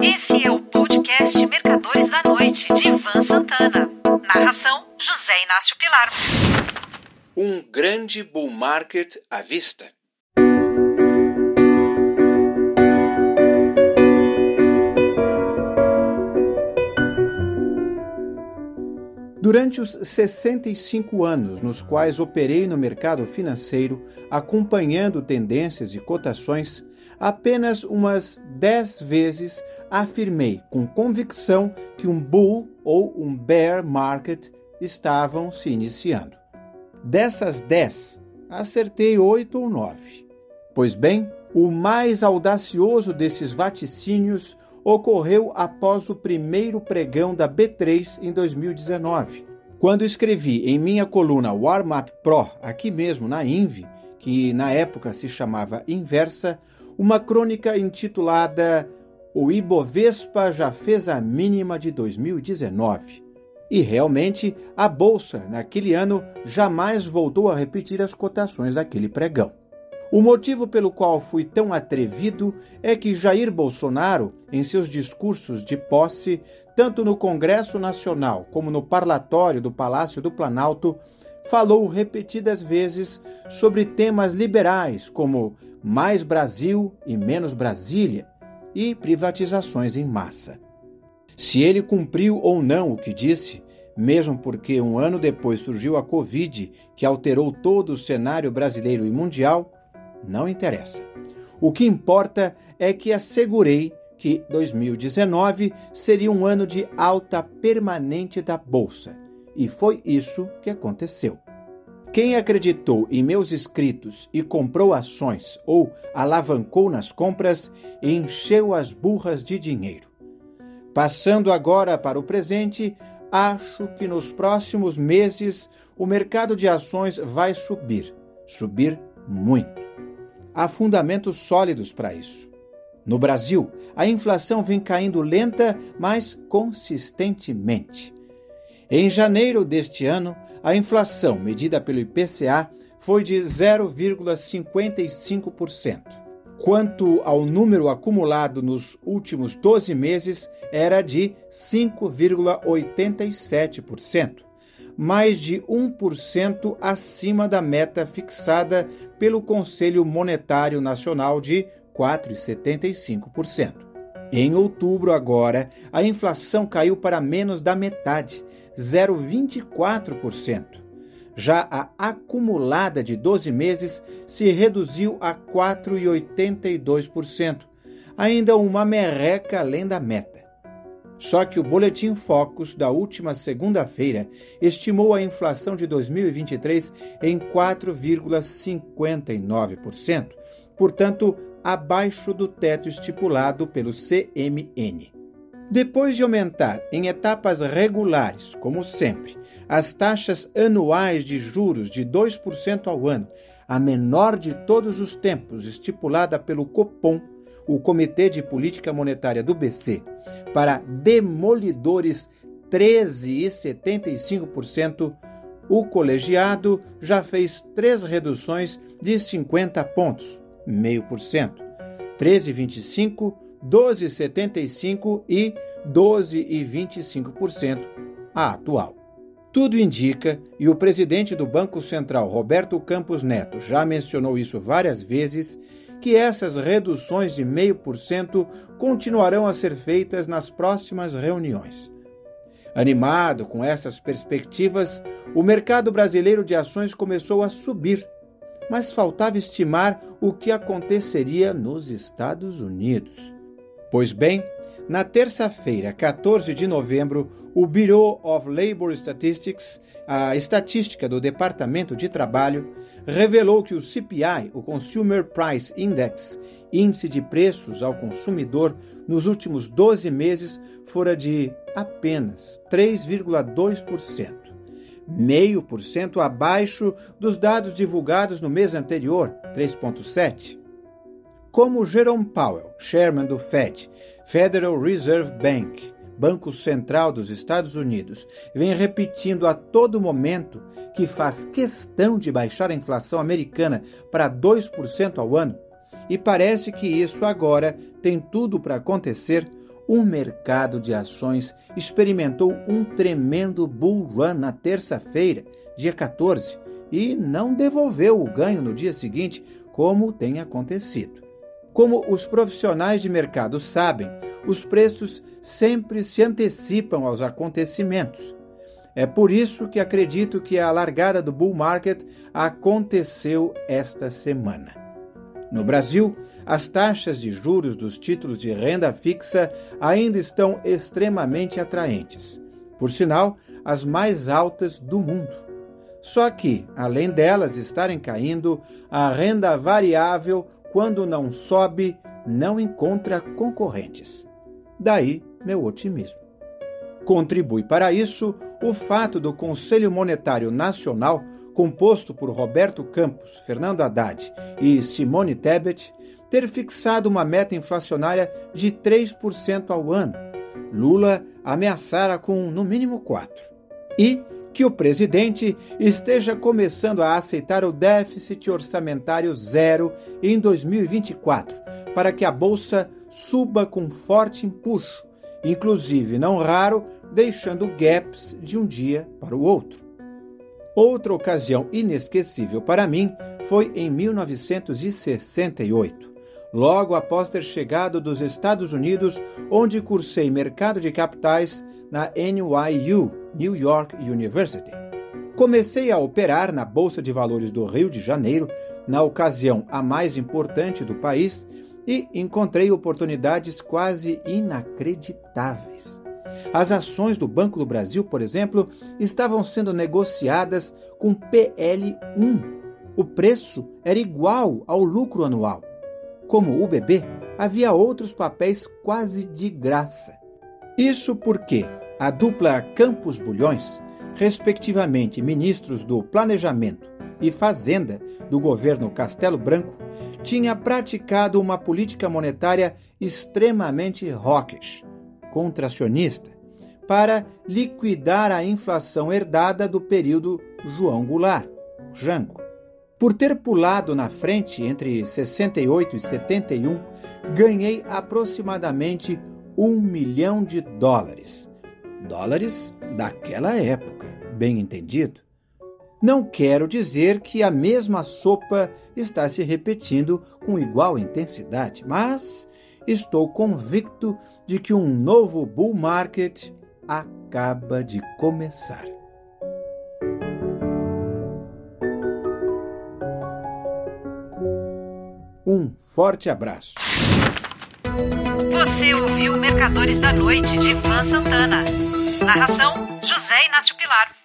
Esse é o podcast Mercadores da Noite, de Ivan Santana. Narração: José Inácio Pilar. Um grande bull market à vista. Durante os 65 anos nos quais operei no mercado financeiro, acompanhando tendências e cotações, apenas umas 10 vezes afirmei com convicção que um bull ou um bear market estavam se iniciando. Dessas 10, acertei 8 ou 9. Pois bem, o mais audacioso desses vaticínios ocorreu após o primeiro pregão da B3 em 2019, quando escrevi em minha coluna Warm Up Pro, aqui mesmo na Inv, que na época se chamava Inversa, uma crônica intitulada O Ibovespa já fez a mínima de 2019. E realmente, a bolsa naquele ano jamais voltou a repetir as cotações daquele pregão. O motivo pelo qual fui tão atrevido é que Jair Bolsonaro, em seus discursos de posse, tanto no Congresso Nacional como no parlatório do Palácio do Planalto, falou repetidas vezes sobre temas liberais como mais Brasil e menos Brasília e privatizações em massa. Se ele cumpriu ou não o que disse, mesmo porque um ano depois surgiu a Covid, que alterou todo o cenário brasileiro e mundial, não interessa. O que importa é que assegurei que 2019 seria um ano de alta permanente da Bolsa. E foi isso que aconteceu. Quem acreditou em meus escritos e comprou ações ou alavancou nas compras, encheu as burras de dinheiro. Passando agora para o presente, acho que nos próximos meses o mercado de ações vai subir, subir muito há fundamentos sólidos para isso. No Brasil, a inflação vem caindo lenta, mas consistentemente. Em janeiro deste ano, a inflação medida pelo IPCA foi de 0,55%. Quanto ao número acumulado nos últimos 12 meses, era de 5,87% mais de 1% acima da meta fixada pelo Conselho Monetário Nacional de 4,75%. Em outubro, agora, a inflação caiu para menos da metade, 0,24%. Já a acumulada de 12 meses se reduziu a 4,82%, ainda uma merreca além da meta. Só que o Boletim Focus da última segunda-feira estimou a inflação de 2023 em 4,59%, portanto, abaixo do teto estipulado pelo CMN. Depois de aumentar em etapas regulares, como sempre, as taxas anuais de juros de 2% ao ano, a menor de todos os tempos estipulada pelo Copom, o Comitê de Política Monetária do BC, para demolidores 13,75%, o colegiado já fez três reduções de 50 pontos, meio por cento, 13,25%, 12,75% e 12,25% a atual. Tudo indica, e o presidente do Banco Central, Roberto Campos Neto, já mencionou isso várias vezes, que essas reduções de 0,5% continuarão a ser feitas nas próximas reuniões. Animado com essas perspectivas, o mercado brasileiro de ações começou a subir, mas faltava estimar o que aconteceria nos Estados Unidos. Pois bem, na terça-feira, 14 de novembro, o Bureau of Labor Statistics, a estatística do Departamento de Trabalho, revelou que o CPI, o Consumer Price Index, índice de preços ao consumidor, nos últimos 12 meses fora de apenas 3,2%, meio por cento abaixo dos dados divulgados no mês anterior, 3,7%. Como Jerome Powell, chairman do Fed, Federal Reserve Bank, Banco Central dos Estados Unidos, vem repetindo a todo momento que faz questão de baixar a inflação americana para 2% ao ano, e parece que isso agora tem tudo para acontecer, o mercado de ações experimentou um tremendo bull run na terça-feira, dia 14, e não devolveu o ganho no dia seguinte, como tem acontecido. Como os profissionais de mercado sabem, os preços sempre se antecipam aos acontecimentos. É por isso que acredito que a largada do bull market aconteceu esta semana. No Brasil, as taxas de juros dos títulos de renda fixa ainda estão extremamente atraentes. Por sinal, as mais altas do mundo. Só que, além delas estarem caindo, a renda variável, quando não sobe, não encontra concorrentes. Daí meu otimismo. Contribui para isso o fato do Conselho Monetário Nacional, composto por Roberto Campos, Fernando Haddad e Simone Tebet, ter fixado uma meta inflacionária de 3% ao ano. Lula ameaçara com no mínimo 4%. E que o presidente esteja começando a aceitar o déficit orçamentário zero em 2024, para que a bolsa suba com forte empuxo, inclusive não raro deixando gaps de um dia para o outro. Outra ocasião inesquecível para mim foi em 1968 logo após ter chegado dos Estados Unidos, onde cursei mercado de capitais na NYU, New York University. Comecei a operar na Bolsa de Valores do Rio de Janeiro, na ocasião a mais importante do país, e encontrei oportunidades quase inacreditáveis. As ações do Banco do Brasil, por exemplo, estavam sendo negociadas com PL1. O preço era igual ao lucro anual. Como o bebê, havia outros papéis quase de graça. Isso porque a dupla Campos Bulhões, respectivamente ministros do Planejamento e Fazenda do governo Castelo Branco, tinha praticado uma política monetária extremamente hawkish, contracionista, para liquidar a inflação herdada do período João Goulart, Jango. Por ter pulado na frente entre 68 e 71, ganhei aproximadamente um milhão de dólares. Dólares daquela época, bem entendido. Não quero dizer que a mesma sopa está se repetindo com igual intensidade, mas estou convicto de que um novo bull market acaba de começar. Um forte abraço. Você ouviu Mercadores da Noite de Ivan Santana. Narração: José Inácio Pilar.